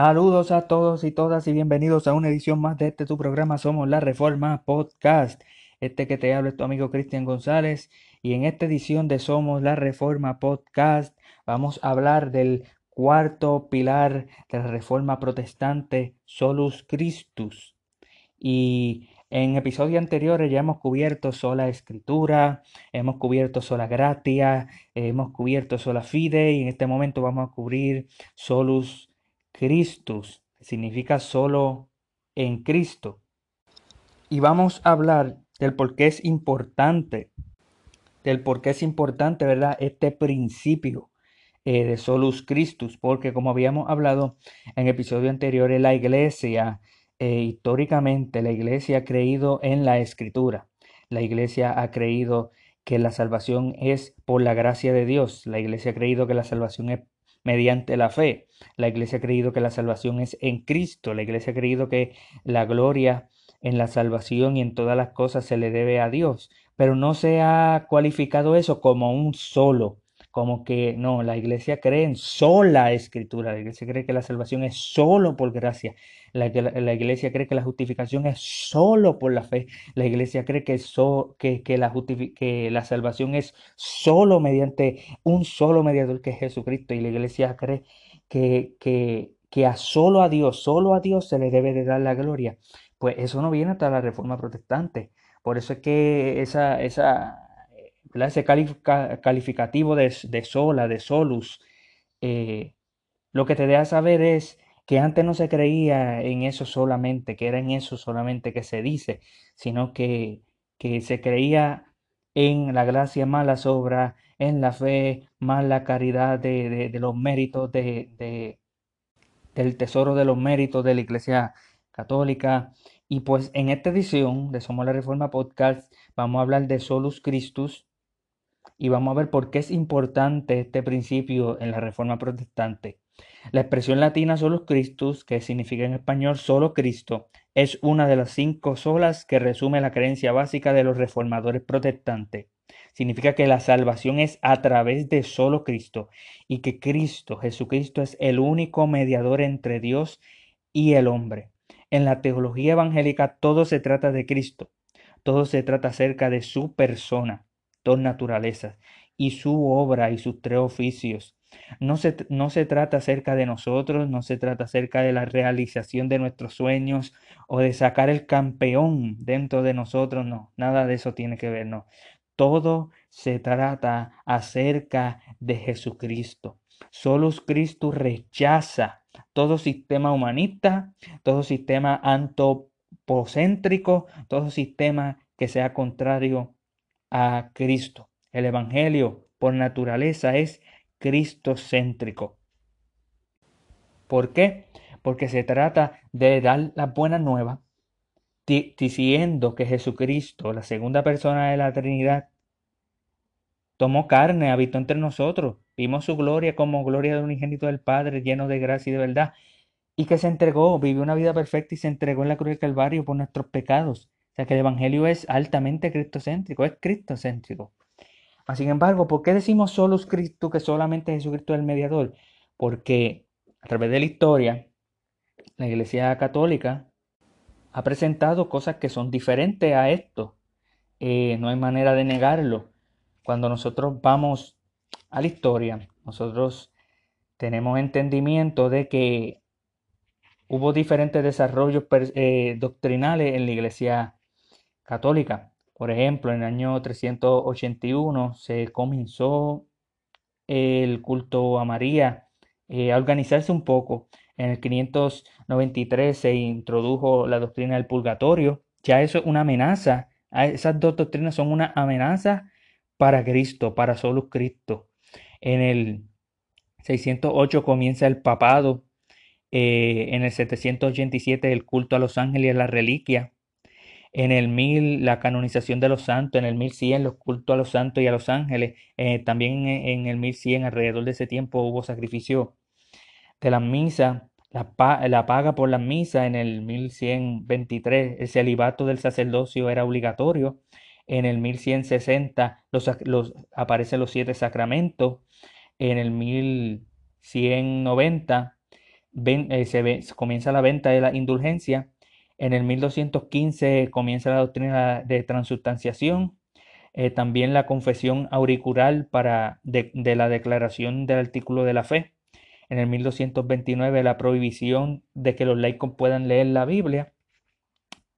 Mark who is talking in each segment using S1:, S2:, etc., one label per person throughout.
S1: Saludos a todos y todas y bienvenidos a una edición más de este tu programa Somos la Reforma Podcast. Este que te habla es tu amigo Cristian González y en esta edición de Somos la Reforma Podcast vamos a hablar del cuarto pilar de la Reforma Protestante, Solus Christus. Y en episodios anteriores ya hemos cubierto sola escritura, hemos cubierto sola gratia, hemos cubierto sola fide y en este momento vamos a cubrir solus Christus, significa solo en Cristo. Y vamos a hablar del por qué es importante, del por qué es importante, ¿verdad? Este principio eh, de solus Christus, porque como habíamos hablado en episodios anteriores, la iglesia, eh, históricamente, la iglesia ha creído en la escritura. La iglesia ha creído que la salvación es por la gracia de Dios. La iglesia ha creído que la salvación es mediante la fe. La iglesia ha creído que la salvación es en Cristo. La iglesia ha creído que la gloria en la salvación y en todas las cosas se le debe a Dios. Pero no se ha cualificado eso como un solo como que no, la iglesia cree en sola escritura, la iglesia cree que la salvación es solo por gracia, la, la, iglesia cree que la justificación es solo por la fe, la iglesia cree que, que, que, la que la salvación es solo mediante un solo mediador que es Jesucristo y la iglesia cree que, que, que a solo a Dios, solo a Dios se le debe de dar la gloria. Pues eso no viene hasta la reforma protestante. Por eso es que esa, esa ese calificativo de, sola, de solus, eh, lo que te deja saber es que antes no se creía en eso solamente, que era en eso solamente que se dice, sino que, que se creía en la gracia más la sobra, en la fe más la caridad de, los méritos de, del tesoro de los méritos de la Iglesia Católica. Y pues en esta edición de Somos la Reforma Podcast vamos a hablar de Solus Christus, y vamos a ver por qué es importante este principio en la Reforma Protestante. La expresión latina solus Christus, que significa en español solo Cristo, es una de las cinco solas que resume la creencia básica de los reformadores protestantes. Significa que la salvación es a través de solo Cristo y que Cristo, Jesucristo, es el único mediador entre Dios y el hombre. En la teología evangélica todo se trata de Cristo, todo se trata acerca de su persona dos naturalezas y su obra y sus tres oficios. No se, no se trata acerca de nosotros, no se trata acerca de la realización de nuestros sueños o de sacar el campeón dentro de nosotros, no, nada de eso tiene que ver, no. Todo se trata acerca de Jesucristo. Solo Cristo rechaza todo sistema humanista, todo sistema antropocéntrico, todo sistema que sea contrario a Cristo. El Evangelio por naturaleza es cristocéntrico. ¿Por qué? Porque se trata de dar la buena nueva, diciendo que Jesucristo, la segunda persona de la Trinidad, tomó carne, habitó entre nosotros, vimos su gloria como gloria de un unigénito del Padre, lleno de gracia y de verdad, y que se entregó, vivió una vida perfecta y se entregó en la cruz del Calvario por nuestros pecados sea que el Evangelio es altamente cristocéntrico, es cristocéntrico. Sin embargo, ¿por qué decimos solo Cristo que solamente Jesucristo es el mediador? Porque a través de la historia, la Iglesia Católica ha presentado cosas que son diferentes a esto. Eh, no hay manera de negarlo. Cuando nosotros vamos a la historia, nosotros tenemos entendimiento de que hubo diferentes desarrollos eh, doctrinales en la Iglesia católica. Por ejemplo, en el año 381 se comenzó el culto a María eh, a organizarse un poco. En el 593 se introdujo la doctrina del purgatorio. Ya eso es una amenaza. Ah, esas dos doctrinas son una amenaza para Cristo, para solo Cristo. En el 608 comienza el papado. Eh, en el 787 el culto a los ángeles y a la reliquia en el 1000 la canonización de los santos, en el 1100 los cultos a los santos y a los ángeles, eh, también en, el 1100 alrededor de ese tiempo hubo sacrificio de las misas, la, la paga por las misas en el 1123, el celibato del sacerdocio era obligatorio, en el 1160 los, los, aparecen los siete sacramentos, en el 1190 eh, se, comienza la venta de la indulgencia. En el 1215 comienza la doctrina de transubstanciación. Eh, también la confesión auricular para de, la declaración del artículo de la fe. En el 1229 la prohibición de que los laicos puedan leer la Biblia.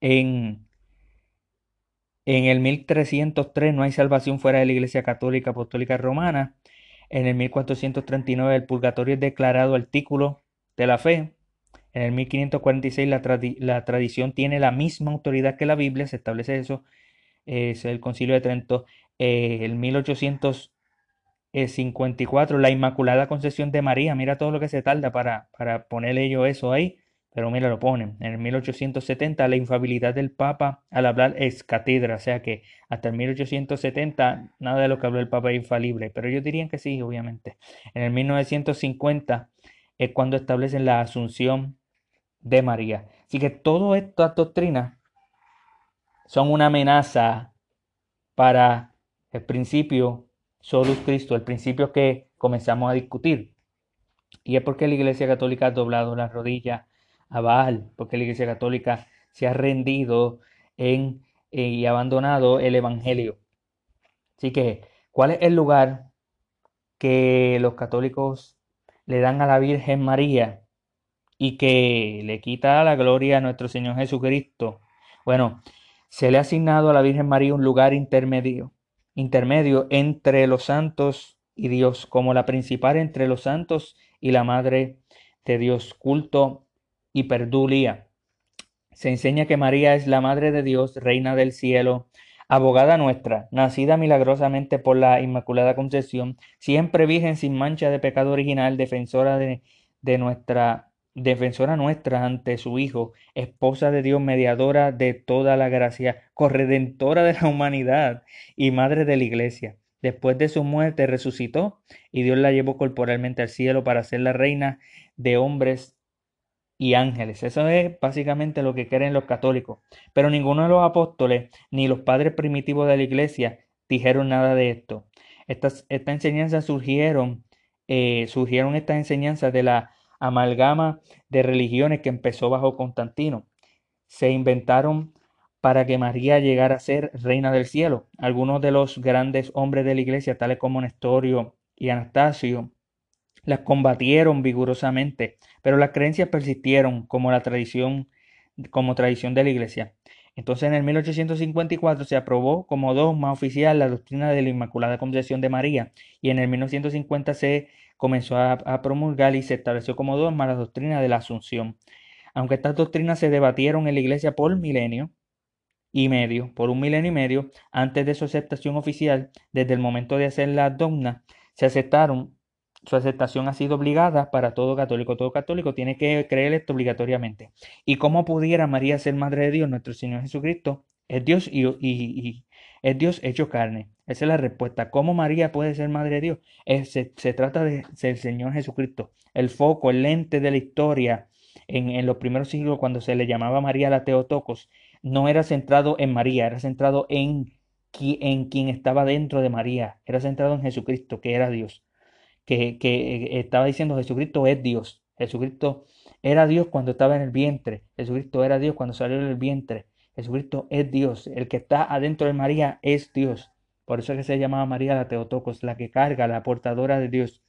S1: En, en el 1303 no hay salvación fuera de la Iglesia Católica Apostólica Romana. En el 1439 el purgatorio es declarado artículo de la fe. En el 1546 la, tradición tiene la misma autoridad que la Biblia, se establece eso, es el Concilio de Trento. En el 1854 la Inmaculada Concepción de María, mira todo lo que se tarda para, para poner ello eso ahí. Pero mira, lo ponen. En el 1870 la infabilidad del Papa al hablar es catedra, o sea que hasta el 1870 nada de lo que habló el Papa es infalible, pero ellos dirían que sí, obviamente. En el 1950 es cuando establecen la asunción de María. Así que todas estas doctrinas son una amenaza para el principio Solus Cristo, el principio que comenzamos a discutir. Y es porque la Iglesia Católica ha doblado las rodillas a Baal, porque la Iglesia Católica se ha rendido en, eh, y abandonado el Evangelio. Así que, ¿cuál es el lugar que los católicos le dan a la Virgen María y que le quita la gloria a nuestro Señor Jesucristo? Bueno, se le ha asignado a la Virgen María un lugar intermedio, intermedio entre los santos y Dios, como la principal entre los santos y la Madre de Dios, culto y perdulia. Se enseña que María es la Madre de Dios, Reina del cielo, abogada nuestra, nacida milagrosamente por la Inmaculada Concepción, siempre virgen sin mancha de pecado original, defensora de, de nuestra defensora nuestra ante su Hijo, esposa de Dios, mediadora de toda la gracia, corredentora de la humanidad y madre de la Iglesia. Después de su muerte resucitó y Dios la llevó corporalmente al cielo para ser la reina de hombres y ángeles. Eso es básicamente lo que creen los católicos. Pero ninguno de los apóstoles ni los padres primitivos de la iglesia dijeron nada de esto. Estas, enseñanzas surgieron, eh, surgieron estas enseñanzas de la amalgama de religiones que empezó bajo Constantino. Se inventaron para que María llegara a ser reina del cielo. Algunos de los grandes hombres de la iglesia, tales como Nestorio y Anastasio, las combatieron vigorosamente, pero las creencias persistieron como la tradición, como tradición de la Iglesia. Entonces en el 1854 se aprobó como dogma oficial la doctrina de la Inmaculada Concepción de María y en el 1950 se comenzó a, promulgar y se estableció como dogma la doctrina de la Asunción. Aunque estas doctrinas se debatieron en la Iglesia por milenio y medio, por un milenio y medio, antes de su aceptación oficial, desde el momento de hacer la dogma, se aceptaron su aceptación ha sido obligada para todo católico. Todo católico tiene que creer esto obligatoriamente. ¿Y cómo pudiera María ser madre de Dios? Nuestro Señor Jesucristo es Dios y, es Dios hecho carne. Esa es la respuesta. ¿Cómo María puede ser madre de Dios? se, trata de ser el Señor Jesucristo. El foco, el lente de la historia en, en los primeros siglos cuando se le llamaba María la Teotocos, no era centrado en María, era centrado en, en quien estaba dentro de María, era centrado en Jesucristo, que era Dios que, estaba diciendo Jesucristo es Dios. Jesucristo era Dios cuando estaba en el vientre. Jesucristo era Dios cuando salió del vientre. Jesucristo es Dios. El que está adentro de María es Dios. Por eso es que se llamaba María la Teotocos, la que carga, la portadora de Dios.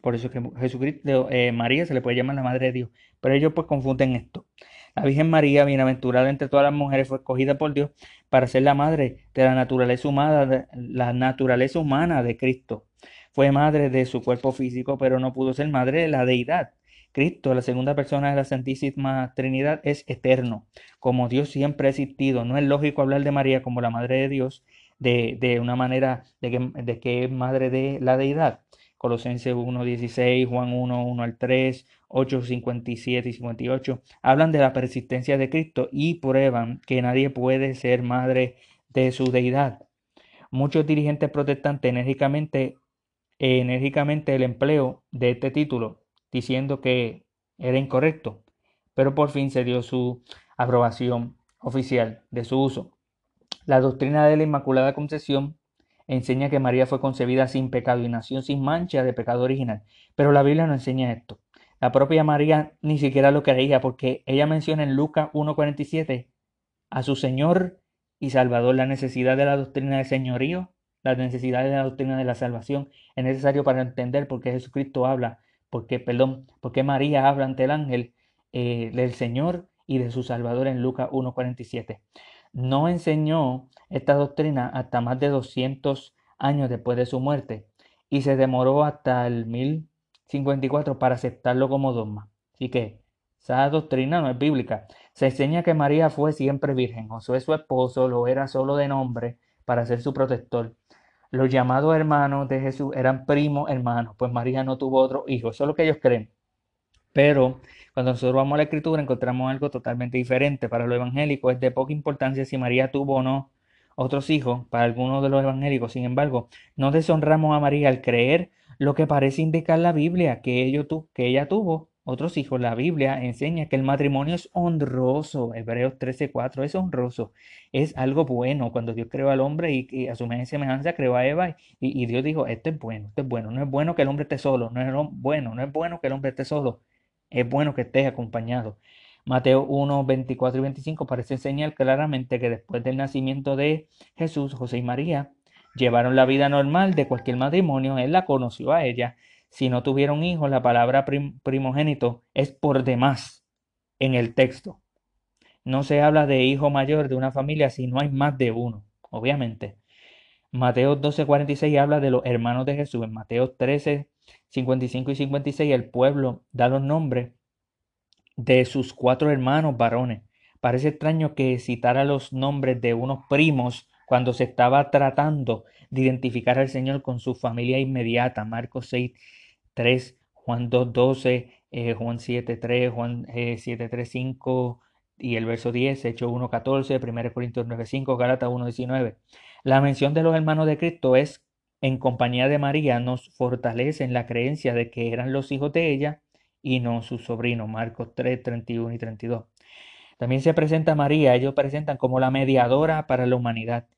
S1: Por eso es que Jesucristo, eh, María se le puede llamar la Madre de Dios. Pero ellos pues confunden esto. La Virgen María, bienaventurada entre todas las mujeres, fue escogida por Dios para ser la madre de la naturaleza humana, de, la naturaleza humana de Cristo. Fue madre de su cuerpo físico, pero no pudo ser madre de la deidad. Cristo, la segunda persona de la Santísima Trinidad, es eterno, como Dios siempre ha existido. No es lógico hablar de María como la Madre de Dios de, de una manera de que, de que, es Madre de la Deidad. Colosenses 1.16, Juan 1, 1 al 3, 8, 57 y 58 hablan de la persistencia de Cristo y prueban que nadie puede ser madre de su deidad. Muchos dirigentes protestantes enérgicamente enérgicamente el empleo de este título, diciendo que era incorrecto, pero por fin se dio su aprobación oficial de su uso. La doctrina de la Inmaculada Concepción enseña que María fue concebida sin pecado y nació sin mancha de pecado original, pero la Biblia no enseña esto. La propia María ni siquiera lo creía porque ella menciona en Lucas 1.47 a su Señor y Salvador la necesidad de la doctrina del señorío, la necesidad de la doctrina de la salvación es necesario para entender por qué Jesucristo habla, porque, perdón, por qué María habla ante el ángel eh, del Señor y de su Salvador en Lucas 1.47. No enseñó esta doctrina hasta más de 200 años después de su muerte y se demoró hasta el 1054 para aceptarlo como dogma. Así que esa doctrina no es bíblica. Se enseña que María fue siempre virgen. Josué su esposo lo era solo de nombre para ser su protector. Los llamados hermanos de Jesús eran primos hermanos, pues María no tuvo otro hijo. Eso es lo que ellos creen. Pero cuando nosotros vamos a la escritura encontramos algo totalmente diferente. Para los evangélicos es de poca importancia si María tuvo o no otros hijos. Para algunos de los evangélicos, sin embargo, no deshonramos a María al creer lo que parece indicar la Biblia, que, que ella tuvo otros hijos. La Biblia enseña que el matrimonio es honroso. Hebreos 13:4 es honroso. Es algo bueno. Cuando Dios creó al hombre y, a su semejanza creó a Eva y, y, Dios dijo, esto es bueno, esto es bueno. No es bueno que el hombre esté solo. No es bueno, no es bueno que el hombre esté solo es bueno que estés acompañado. Mateo 1, 24 y 25 parece enseñar claramente que después del nacimiento de Jesús, José y María llevaron la vida normal de cualquier matrimonio. Él la conoció a ella. Si no tuvieron hijos, la palabra primogénito es por demás en el texto. No se habla de hijo mayor de una familia si no hay más de uno, obviamente. Mateo 12, 46 habla de los hermanos de Jesús. En Mateo 13, 55 y 56 el pueblo da los nombres de sus cuatro hermanos varones. Parece extraño que citara los nombres de unos primos cuando se estaba tratando de identificar al Señor con su familia inmediata. Marcos 6, 3, Juan 2, 12, eh, Juan 7, 3, Juan 7, 3, 5 y el verso 10, Hechos 1, 14, 1 Corintios 9, 5, Gálatas 1, 19. La mención de los hermanos de Cristo es en compañía de María nos fortalece en la creencia de que eran los hijos de ella y no sus sobrinos. Marcos 3, 31 y 32. También se presenta María, ellos presentan como la mediadora para la humanidad.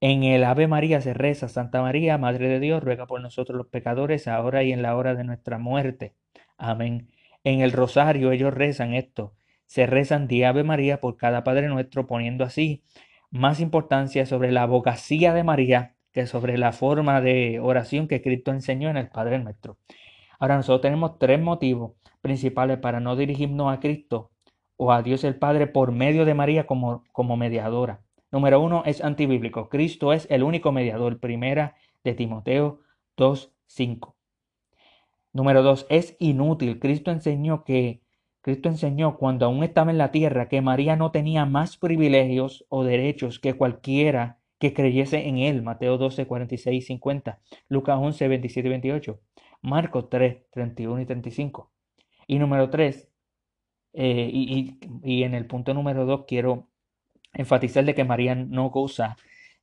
S1: En el Ave María se reza, Santa María, Madre de Dios, ruega por nosotros los pecadores, ahora y en la hora de nuestra muerte. Amén. En el rosario ellos rezan esto. Se rezan de Ave María por cada Padre nuestro, poniendo así más importancia sobre la abogacía de María que sobre la forma de oración que Cristo enseñó en el Padre Nuestro. Ahora nosotros tenemos tres motivos principales para no dirigirnos a Cristo o a Dios el Padre por medio de María como, como mediadora. Número uno es antibíblico. Cristo es el único mediador. Primera de Timoteo 2.5. Número dos, es inútil. Cristo enseñó que Cristo enseñó cuando aún estaba en la tierra que María no tenía más privilegios o derechos que cualquiera que creyese en él. Mateo 12, 46 y 50. Lucas 11, 27 y 28. Marcos 3, 31 y 35. Y número 3, eh, y, y, en el punto número 2 quiero enfatizar de que María no goza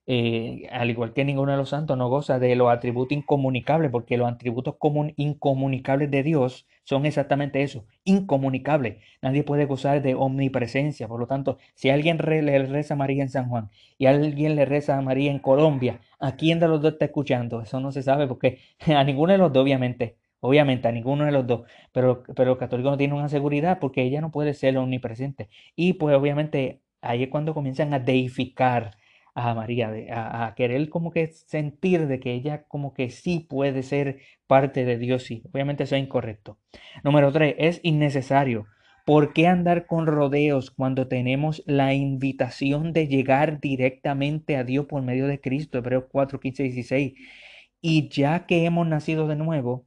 S1: eh, al igual que ninguno de los santos, no goza de los atributos incomunicables, porque los atributos incomunicables de Dios son exactamente eso, incomunicables. Nadie puede gozar de omnipresencia. Por lo tanto, si alguien le reza a María en San Juan y alguien le reza a María en Colombia, ¿a quién de los dos está escuchando? Eso no se sabe, porque a ninguno de los dos, obviamente. Obviamente, a ninguno de los dos, pero, pero el católico no tiene una seguridad porque ella no puede ser omnipresente. Y pues obviamente ahí es cuando comienzan a deificar a María, a, querer como que sentir de que ella como que sí puede ser parte de Dios, sí. Obviamente eso es incorrecto. Número tres, es innecesario. ¿Por qué andar con rodeos cuando tenemos la invitación de llegar directamente a Dios por medio de Cristo? Hebreos 4, 15, 16. Y ya que hemos nacido de nuevo,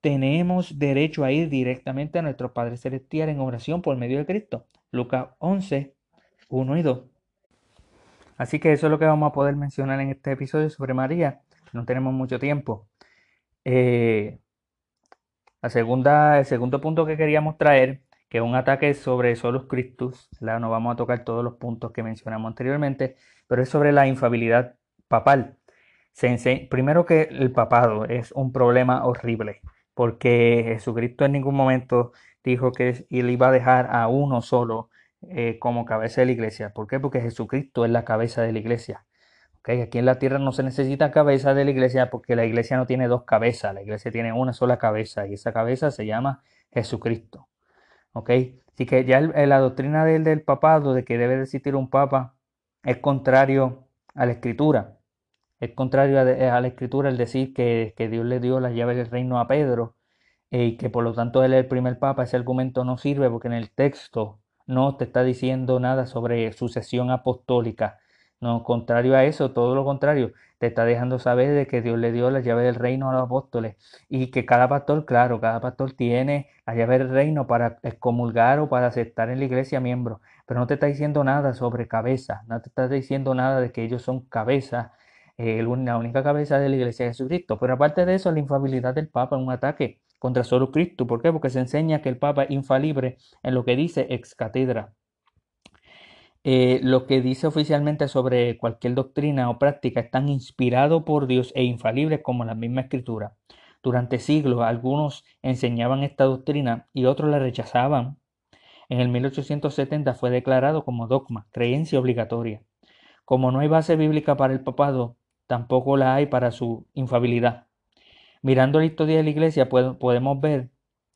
S1: tenemos derecho a ir directamente a nuestro Padre Celestial en oración por medio de Cristo. Lucas 11, 1 y 2. Así que eso es lo que vamos a poder mencionar en este episodio sobre María. No tenemos mucho tiempo. Eh, la segunda, el segundo punto que queríamos traer, que es un ataque sobre Solus Christus, no vamos a tocar todos los puntos que mencionamos anteriormente, pero es sobre la infabilidad papal. primero que el papado es un problema horrible, porque Jesucristo en ningún momento dijo que él iba a dejar a uno solo eh, como cabeza de la iglesia. ¿Por qué? Porque Jesucristo es la cabeza de la iglesia. ¿Okay? Aquí en la tierra no se necesita cabeza de la iglesia porque la iglesia no tiene dos cabezas, la iglesia tiene una sola cabeza y esa cabeza se llama Jesucristo. ¿Ok? Así que ya la doctrina del, del papado, de que debe existir un papa, es contrario a la escritura. Es contrario a, la escritura el decir que, Dios le dio las llaves del reino a Pedro eh, y que por lo tanto él es el primer papa. Ese argumento no sirve porque en el texto no te está diciendo nada sobre sucesión apostólica. No, contrario a eso, todo lo contrario, te está dejando saber de que Dios le dio la llave del reino a los apóstoles y que cada pastor, claro, cada pastor tiene la llave del reino para excomulgar o para aceptar en la iglesia miembros, pero no te está diciendo nada sobre cabeza, no te está diciendo nada de que ellos son cabeza, eh, la única cabeza de la iglesia de Jesucristo. Pero aparte de eso, la infalibilidad del Papa es un ataque contra solo Cristo. ¿Por qué? Porque se enseña que el Papa es infalible en lo que dice ex catedra. Eh, lo que dice oficialmente sobre cualquier doctrina o práctica es tan inspirado por Dios e infalible como la misma escritura. Durante siglos algunos enseñaban esta doctrina y otros la rechazaban. En el 1870 fue declarado como dogma, creencia obligatoria. Como no hay base bíblica para el papado, tampoco la hay para su infabilidad. Mirando la historia de la iglesia podemos ver,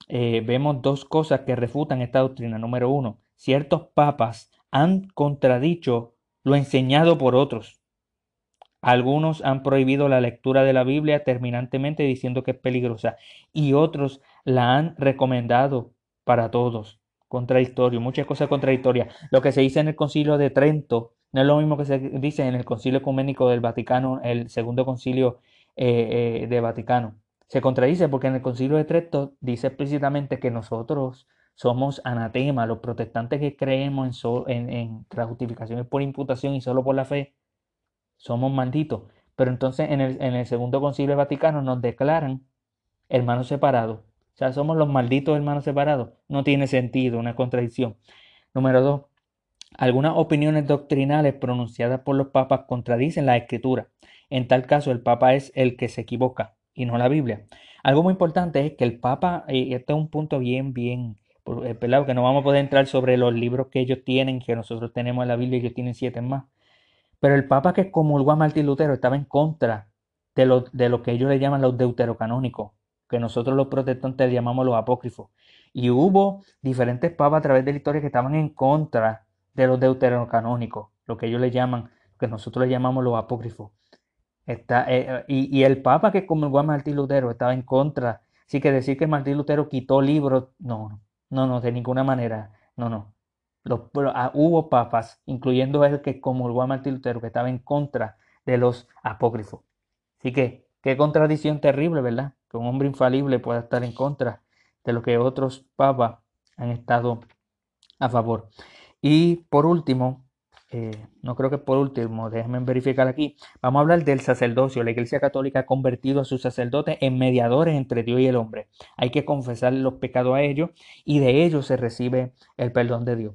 S1: eh, vemos dos cosas que refutan esta doctrina. Número uno, ciertos papas han contradicho lo enseñado por otros. Algunos han prohibido la lectura de la Biblia terminantemente diciendo que es peligrosa y otros la han recomendado para todos. Contradictorio, muchas cosas contradictorias. Lo que se dice en el concilio de Trento no es lo mismo que se dice en el concilio ecuménico del Vaticano, el segundo concilio eh, eh, de Vaticano. Se contradice porque en el concilio de Trento dice explícitamente que nosotros somos anatema, los protestantes que creemos en, en, en justificaciones por imputación y solo por la fe, somos malditos. Pero entonces en el, en el segundo concilio vaticano nos declaran hermanos separados. O sea, somos los malditos hermanos separados. No tiene sentido, una contradicción. Número dos, algunas opiniones doctrinales pronunciadas por los papas contradicen la escritura. En tal caso, el papa es el que se equivoca y no la Biblia. Algo muy importante es que el papa, y este es un punto bien, bien eh, pelado, que no vamos a poder entrar sobre los libros que ellos tienen, que nosotros tenemos en la Biblia y ellos tienen siete más. Pero el Papa que comulgó a Martín Lutero estaba en contra de lo, de lo que ellos le llaman los deuterocanónicos, que nosotros los protestantes llamamos los apócrifos. Y hubo diferentes papas a través de la historia que estaban en contra de los deuterocanónicos, lo que ellos le llaman, que nosotros le llamamos los apócrifos. Está, eh, y, y, el Papa que comulgó a Martín Lutero estaba en contra. Así que decir que Martín Lutero quitó libros, no, no, no, de ninguna manera. No, no. Los, ah, hubo papas, incluyendo el que comulgó a Martín Lutero, que estaba en contra de los apócrifos. Así que, qué contradicción terrible, ¿verdad? Que un hombre infalible pueda estar en contra de lo que otros papas han estado a favor. Y por último, eh, no creo que por último, déjenme verificar aquí, vamos a hablar del sacerdocio. La Iglesia Católica ha convertido a sus sacerdotes en mediadores entre Dios y el hombre. Hay que confesar los pecados a ellos y de ellos se recibe el perdón de Dios.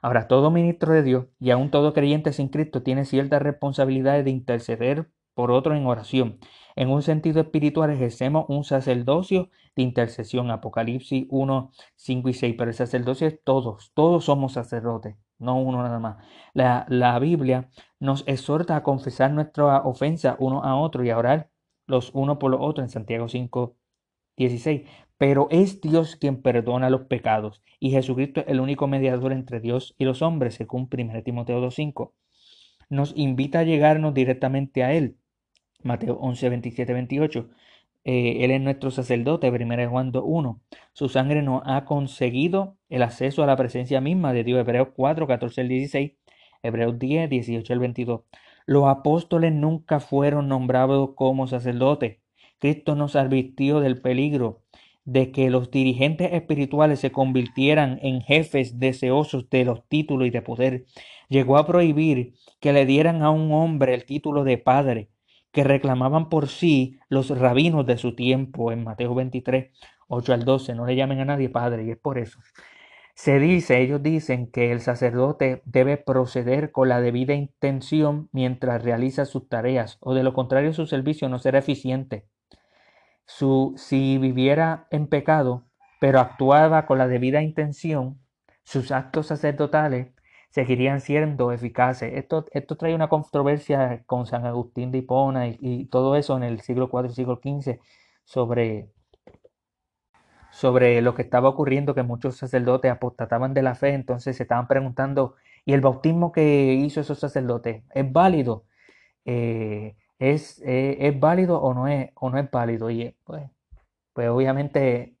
S1: Ahora, todo ministro de Dios y aún todo creyente sin Cristo tiene ciertas responsabilidades de interceder por otros en oración. En un sentido espiritual ejercemos un sacerdocio de intercesión. Apocalipsis 1, 5 y 6. Pero el sacerdocio es todos, todos somos sacerdotes no uno nada más. La, la, Biblia nos exhorta a confesar nuestra ofensa uno a otro y a orar los unos por los otros en Santiago 5, 16. Pero es Dios quien perdona los pecados y Jesucristo es el único mediador entre Dios y los hombres, según 1 Timoteo 2.5. Nos invita a llegarnos directamente a Él. Mateo 11, 27, 28. Eh, él es nuestro sacerdote, 1 Juan 1. Su sangre nos ha conseguido el acceso a la presencia misma de Dios, Hebreos 4, 14 al 16, Hebreos 10, 18 al 22. Los apóstoles nunca fueron nombrados como sacerdotes. Cristo nos advirtió del peligro de que los dirigentes espirituales se convirtieran en jefes deseosos de los títulos y de poder. Llegó a prohibir que le dieran a un hombre el título de padre que reclamaban por sí los rabinos de su tiempo en Mateo 23, 8 al 12. No le llamen a nadie padre y es por eso. Se dice, ellos dicen que el sacerdote debe proceder con la debida intención mientras realiza sus tareas, o de lo contrario su servicio no será eficiente. Su, si viviera en pecado, pero actuaba con la debida intención, sus actos sacerdotales seguirían siendo eficaces. Esto, esto trae una controversia con San Agustín de Hipona y, todo eso en el siglo IV y siglo XV sobre, sobre lo que estaba ocurriendo, que muchos sacerdotes apostataban de la fe, entonces se estaban preguntando, ¿y el bautismo que hizo esos sacerdotes es válido? Eh, ¿es, eh, ¿Es válido o no es, o no es válido? Y pues, pues obviamente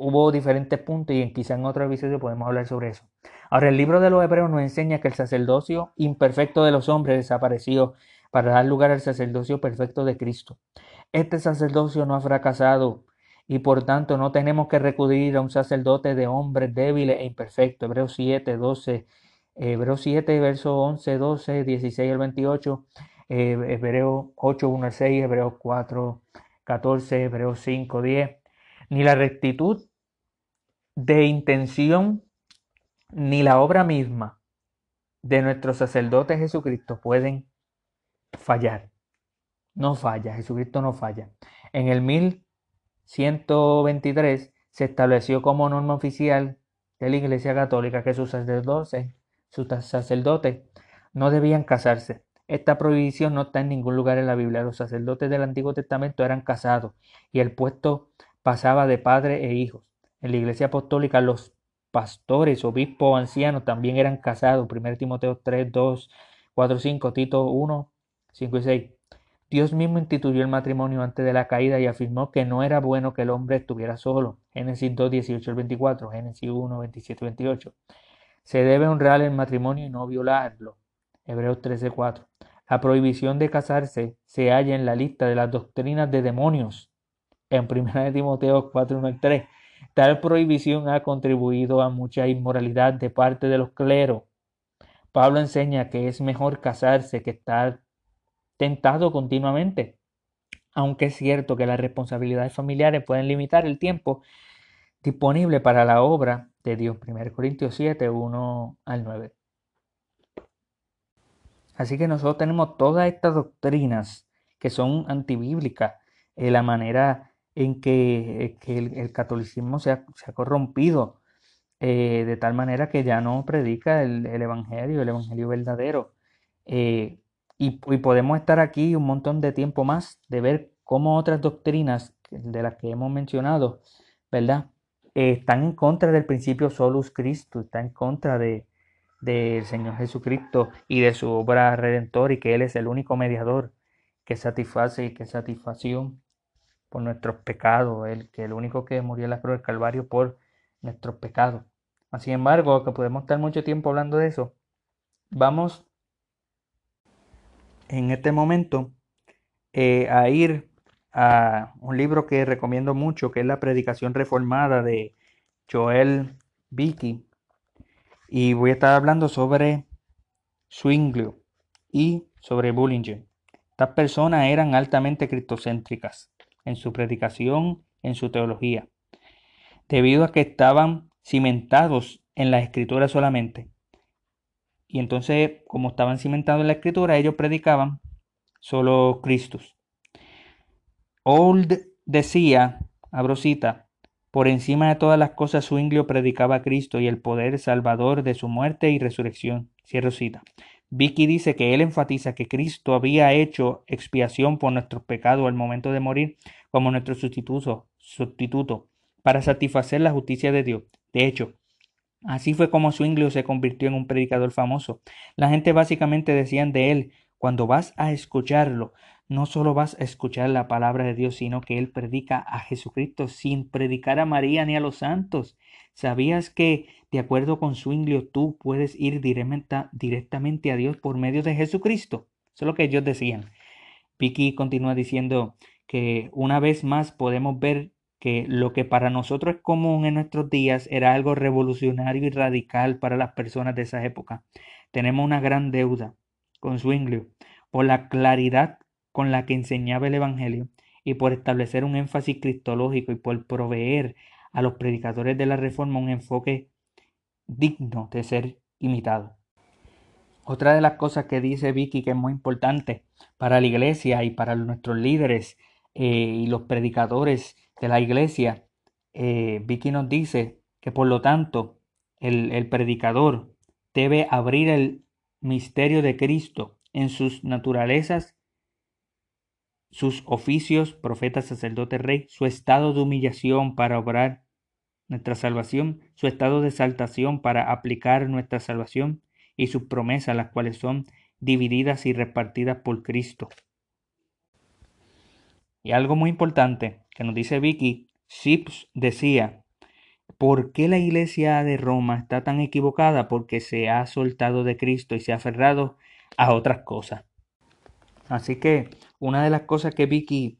S1: hubo diferentes puntos y quizá en otro episodio podemos hablar sobre eso. Ahora, el libro de los Hebreos nos enseña que el sacerdocio imperfecto de los hombres desapareció para dar lugar al sacerdocio perfecto de Cristo. Este sacerdocio no ha fracasado y por tanto no tenemos que recurrir a un sacerdote de hombres débiles e imperfectos. Hebreos 7, 12, Hebreos 7, versos 11, 12, 16 al 28, eh, Hebreos 8, 1 al 6, Hebreos 4, 14, Hebreos 5, 10. Ni la rectitud de intención ni la obra misma de nuestro sacerdote Jesucristo pueden fallar. No falla, Jesucristo no falla. En el 1123 se estableció como norma oficial de la Iglesia Católica que sus sacerdotes, sus sacerdotes no debían casarse. Esta prohibición no está en ningún lugar en la Biblia. Los sacerdotes del Antiguo Testamento eran casados y el puesto pasaba de padre e hijos. En la Iglesia Apostólica los pastores, obispos, ancianos también eran casados. 1 Timoteo 3, 2, 4, 5, Tito 1, 5 y 6. Dios mismo instituyó el matrimonio antes de la caída y afirmó que no era bueno que el hombre estuviera solo. Génesis 2, 18 al 24, Génesis 1, 27 28. Se debe honrar el matrimonio y no violarlo. Hebreos 13, 4. La prohibición de casarse se halla en la lista de las doctrinas de demonios en 1 Timoteo 4, 1 al 3. Tal prohibición ha contribuido a mucha inmoralidad de parte de los cleros. Pablo enseña que es mejor casarse que estar tentado continuamente, aunque es cierto que las responsabilidades familiares pueden limitar el tiempo disponible para la obra de Dios. 1 Corintios 7, 1 al 9. Así que nosotros tenemos todas estas doctrinas que son antibíblicas, en la manera en que, el, catolicismo se ha, corrompido eh, de tal manera que ya no predica el, Evangelio, el Evangelio verdadero. Eh, y, podemos estar aquí un montón de tiempo más de ver cómo otras doctrinas de las que hemos mencionado, ¿verdad? Eh, están en contra del principio solus Christus, están en contra de del Señor Jesucristo y de su obra redentora y que Él es el único mediador que satisface y que satisfacción por nuestros pecados, el que el único que murió en la cruz del Calvario por nuestros pecados. Sin embargo, que podemos estar mucho tiempo hablando de eso, vamos en este momento eh, a ir a un libro que recomiendo mucho, que es la Predicación Reformada de Joel Vicky. Y voy a estar hablando sobre Zwinglio y sobre Bullinger. Estas personas eran altamente cristocéntricas en su predicación, en su teología, debido a que estaban cimentados en la escritura solamente. Y entonces, como estaban cimentados en la escritura, ellos predicaban solo Cristo. Old decía, abro cita, por encima de todas las cosas su inglio predicaba a Cristo y el poder salvador de su muerte y resurrección. Cierro cita. Vicky dice que él enfatiza que Cristo había hecho expiación por nuestros pecados al momento de morir como nuestro sustituto, sustituto para satisfacer la justicia de Dios. De hecho, así fue como Zwinglio se convirtió en un predicador famoso. La gente básicamente decían de él, cuando vas a escucharlo, no solo vas a escuchar la palabra de Dios, sino que Él predica a Jesucristo sin predicar a María ni a los santos. ¿Sabías que, de acuerdo con Zwinglio, tú puedes ir directamente a Dios por medio de Jesucristo? Eso es lo que ellos decían. Vicky continúa diciendo que una vez más podemos ver que lo que para nosotros es común en nuestros días era algo revolucionario y radical para las personas de esa época. Tenemos una gran deuda con Zwinglio por la claridad con la que enseñaba el Evangelio y por establecer un énfasis cristológico y por proveer a los predicadores de la Reforma un enfoque digno de ser imitado. Otra de las cosas que dice Vicky que es muy importante para la iglesia y para nuestros líderes eh, y los predicadores de la iglesia, eh, Vicky nos dice que por lo tanto el, el predicador debe abrir el misterio de Cristo en sus naturalezas sus oficios, profeta, sacerdote, rey, su estado de humillación para obrar nuestra salvación, su estado de exaltación para aplicar nuestra salvación y sus promesas, las cuales son divididas y repartidas por Cristo. Y algo muy importante que nos dice Vicky, Sips decía, ¿por qué la iglesia de Roma está tan equivocada? Porque se ha soltado de Cristo y se ha aferrado a otras cosas. Así que una de las cosas que Vicky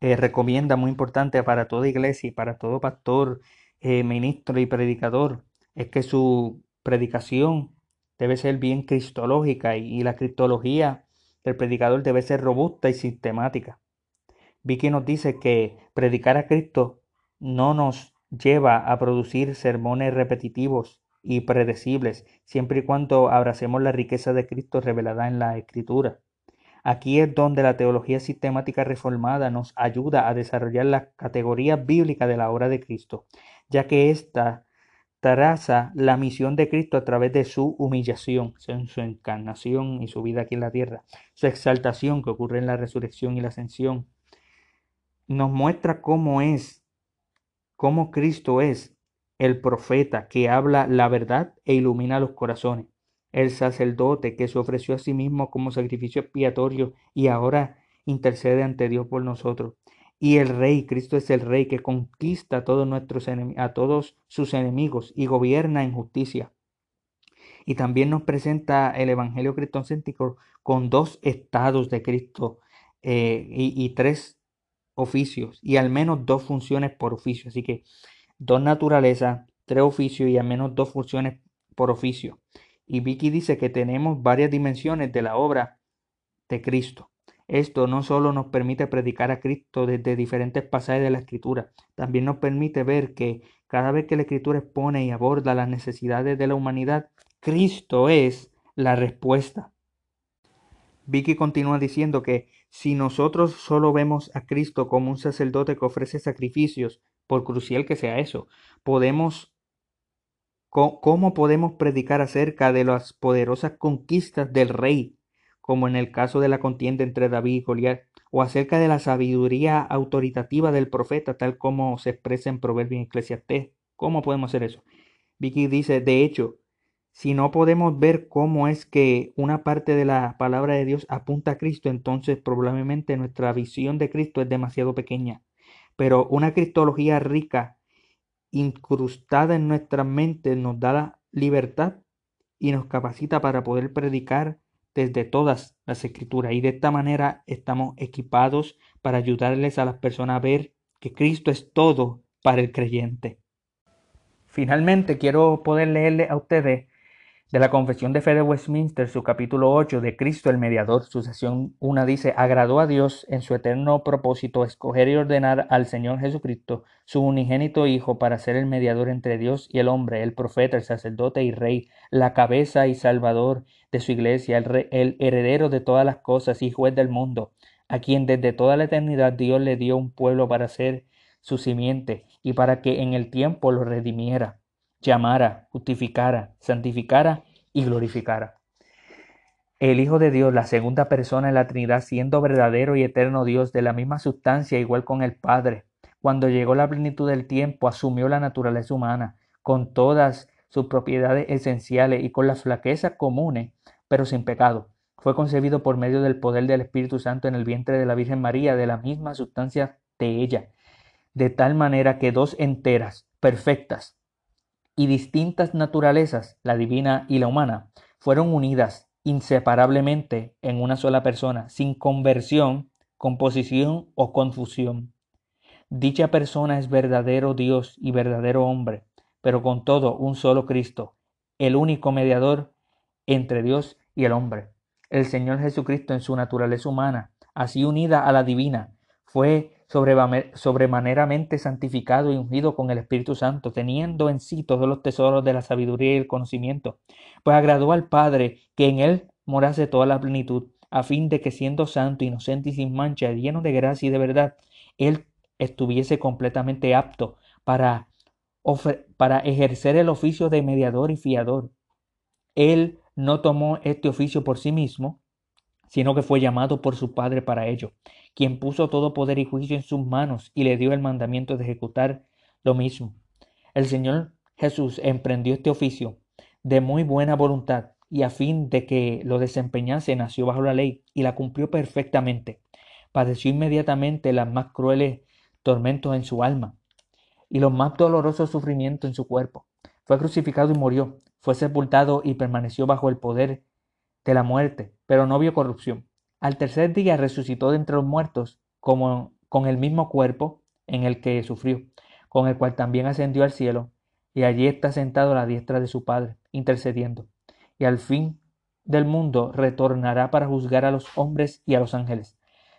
S1: eh, recomienda muy importante para toda iglesia y para todo pastor, eh, ministro y predicador es que su predicación debe ser bien cristológica y, y la cristología del predicador debe ser robusta y sistemática. Vicky nos dice que predicar a Cristo no nos lleva a producir sermones repetitivos y predecibles, siempre y cuando abracemos la riqueza de Cristo revelada en la Escritura. Aquí es donde la teología sistemática reformada nos ayuda a desarrollar la categoría bíblica de la obra de Cristo, ya que ésta traza la misión de Cristo a través de su humillación, su encarnación y su vida aquí en la tierra, su exaltación que ocurre en la resurrección y la ascensión, nos muestra cómo es, cómo Cristo es el profeta que habla la verdad e ilumina los corazones, el sacerdote que se ofreció a sí mismo como sacrificio expiatorio y ahora intercede ante Dios por nosotros. Y el rey, Cristo es el rey que conquista a todos, nuestros sus enemigos y gobierna en justicia. Y también nos presenta el Evangelio cristocéntrico con dos estados de Cristo eh, y, y tres oficios y al menos dos funciones por oficio. Así que dos naturalezas, tres oficios y al menos dos funciones por oficio. Y Vicky dice que tenemos varias dimensiones de la obra de Cristo. Esto no solo nos permite predicar a Cristo desde diferentes pasajes de la Escritura, también nos permite ver que cada vez que la Escritura expone y aborda las necesidades de la humanidad, Cristo es la respuesta. Vicky continúa diciendo que si nosotros solo vemos a Cristo como un sacerdote que ofrece sacrificios, por crucial que sea eso, podemos ¿Cómo podemos predicar acerca de las poderosas conquistas del rey, como en el caso de la contienda entre David y Goliat, o acerca de la sabiduría autoritativa del profeta, tal como se expresa en Proverbios y Eclesiastés? ¿Cómo podemos hacer eso? Vicky dice, de hecho, si no podemos ver cómo es que una parte de la palabra de Dios apunta a Cristo, entonces probablemente nuestra visión de Cristo es demasiado pequeña. Pero una cristología rica, incrustada en nuestra mente, nos da la libertad y nos capacita para poder predicar desde todas las escrituras. Y de esta manera estamos equipados para ayudarles a las personas a ver que Cristo es todo para el creyente. Finalmente, quiero poder leerle a ustedes de la Confesión de Fe de Westminster, su capítulo 8, de Cristo el Mediador, su sesión 1 dice, agradó a Dios en su eterno propósito escoger y ordenar al Señor Jesucristo, su unigénito Hijo, para ser el mediador entre Dios y el hombre, el profeta, el sacerdote y rey, la cabeza y salvador de su iglesia, el, el heredero de todas las cosas y juez del mundo, a quien desde toda la eternidad Dios le dio un pueblo para ser su simiente y para que en el tiempo lo redimiera llamara, justificara, santificara y glorificara. El Hijo de Dios, la segunda persona en la Trinidad, siendo verdadero y eterno Dios de la misma sustancia, igual con el Padre, cuando llegó la plenitud del tiempo, asumió la naturaleza humana, con todas sus propiedades esenciales y con las flaquezas comunes, pero sin pecado. Fue concebido por medio del poder del Espíritu Santo en el vientre de la Virgen María, de la misma sustancia de ella, de tal manera que dos enteras, perfectas, y distintas naturalezas, la divina y la humana, fueron unidas inseparablemente en una sola persona, sin conversión, composición o confusión. Dicha persona es verdadero Dios y verdadero hombre, pero con todo un solo Cristo, el único mediador entre Dios y el hombre. El Señor Jesucristo en su naturaleza humana, así unida a la divina, fue sobremaneramente santificado y ungido con el Espíritu Santo, teniendo en sí todos los tesoros de la sabiduría y el conocimiento, pues agradó al Padre que en él morase toda la plenitud, a fin de que siendo santo, inocente y sin mancha, lleno de gracia y de verdad, él estuviese completamente apto para, para ejercer el oficio de mediador y fiador. Él no tomó este oficio por sí mismo, sino que fue llamado por su Padre para ello, quien puso todo poder y juicio en sus manos y le dio el mandamiento de ejecutar lo mismo. El Señor Jesús emprendió este oficio de muy buena voluntad y a fin de que lo desempeñase nació bajo la ley y la cumplió perfectamente. Padeció inmediatamente las más crueles tormentos en su alma y los más dolorosos sufrimientos en su cuerpo. Fue crucificado y murió, fue sepultado y permaneció bajo el poder de la muerte, pero no vio corrupción. Al tercer día resucitó de entre los muertos como con el mismo cuerpo en el que sufrió, con el cual también ascendió al cielo, y allí está sentado a la diestra de su Padre, intercediendo. Y al fin del mundo retornará para juzgar a los hombres y a los ángeles.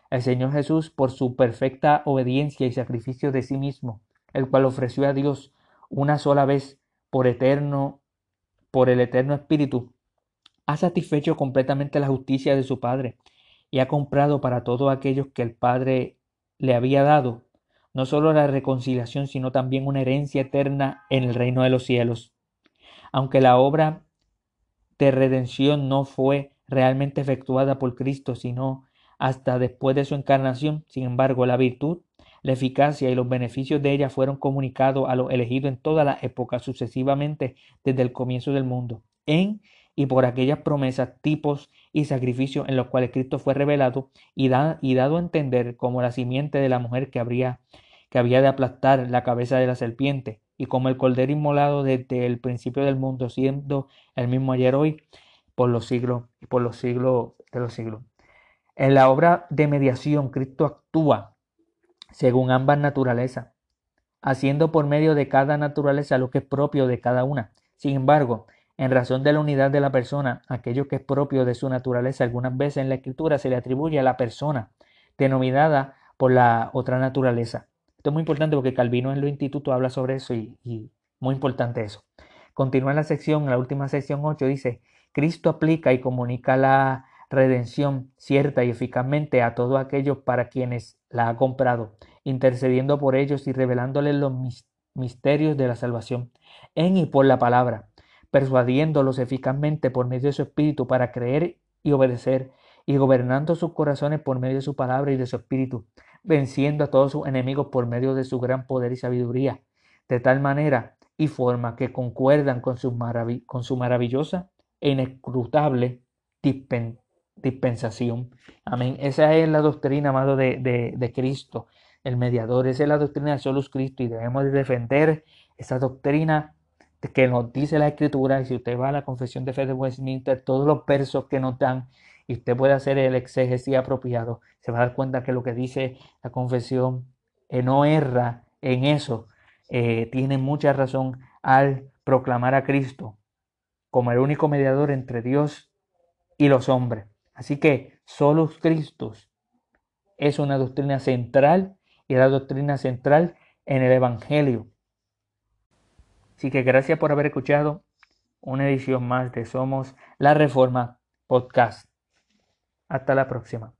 S1: El Señor Jesús, por su perfecta obediencia y sacrificio de sí mismo, el cual ofreció a Dios una sola vez por eterno, por el eterno Espíritu, ha satisfecho completamente la justicia de su Padre y ha comprado para todos aquellos que el Padre le había dado no solo la reconciliación, sino también una herencia eterna en el reino de los cielos. Aunque la obra de redención no fue realmente efectuada por Cristo, sino hasta después de su encarnación, sin embargo, la virtud la eficacia y los beneficios de ella fueron comunicados a los elegidos en todas las épocas sucesivamente desde el comienzo del mundo, en y por aquellas promesas, tipos y sacrificios en los cuales Cristo fue revelado y, y dado a entender como la simiente de la mujer que, habría, que había de aplastar la cabeza de la serpiente, y como el cordero inmolado desde el principio del mundo, siendo el mismo ayer hoy, por los siglos y por los siglos de los siglos. En la obra de mediación, Cristo actúa según ambas naturalezas, haciendo por medio de cada naturaleza lo que es propio de cada una. Sin embargo, en razón de la unidad de la persona, aquello que es propio de su naturaleza, algunas veces en la escritura se le atribuye a la persona, denominada por la otra naturaleza. Esto es muy importante porque Calvino en lo instituto habla sobre eso y, y muy importante eso. Continúa en la sección, en la última sección 8, dice, Cristo aplica y comunica la redención cierta y eficazmente a todos aquellos para quienes la ha comprado, intercediendo por ellos y revelándoles los misterios de la salvación, en y por la palabra, persuadiéndolos eficazmente por medio de su espíritu para creer y obedecer, y gobernando sus corazones por medio de su palabra y de su espíritu, venciendo a todos sus enemigos por medio de su gran poder y sabiduría, de tal manera y forma que concuerdan con su, con su maravillosa e inescrutable dispensación. Amén. Esa es la doctrina, amado, de, de, Cristo, el mediador. Esa es la doctrina de Solus Cristo y debemos de defender esa doctrina que nos dice la Escritura. Y si usted va a la confesión de fe de Westminster, todos los versos que nos dan y usted puede hacer el exégesis apropiado, se va a dar cuenta que lo que dice la confesión eh, no erra en eso. Eh, tiene mucha razón al proclamar a Cristo como el único mediador entre Dios y los hombres. Así que solos Cristos es una doctrina central y la doctrina central en el Evangelio. Así que gracias por haber escuchado una edición más de Somos la Reforma Podcast. Hasta la próxima.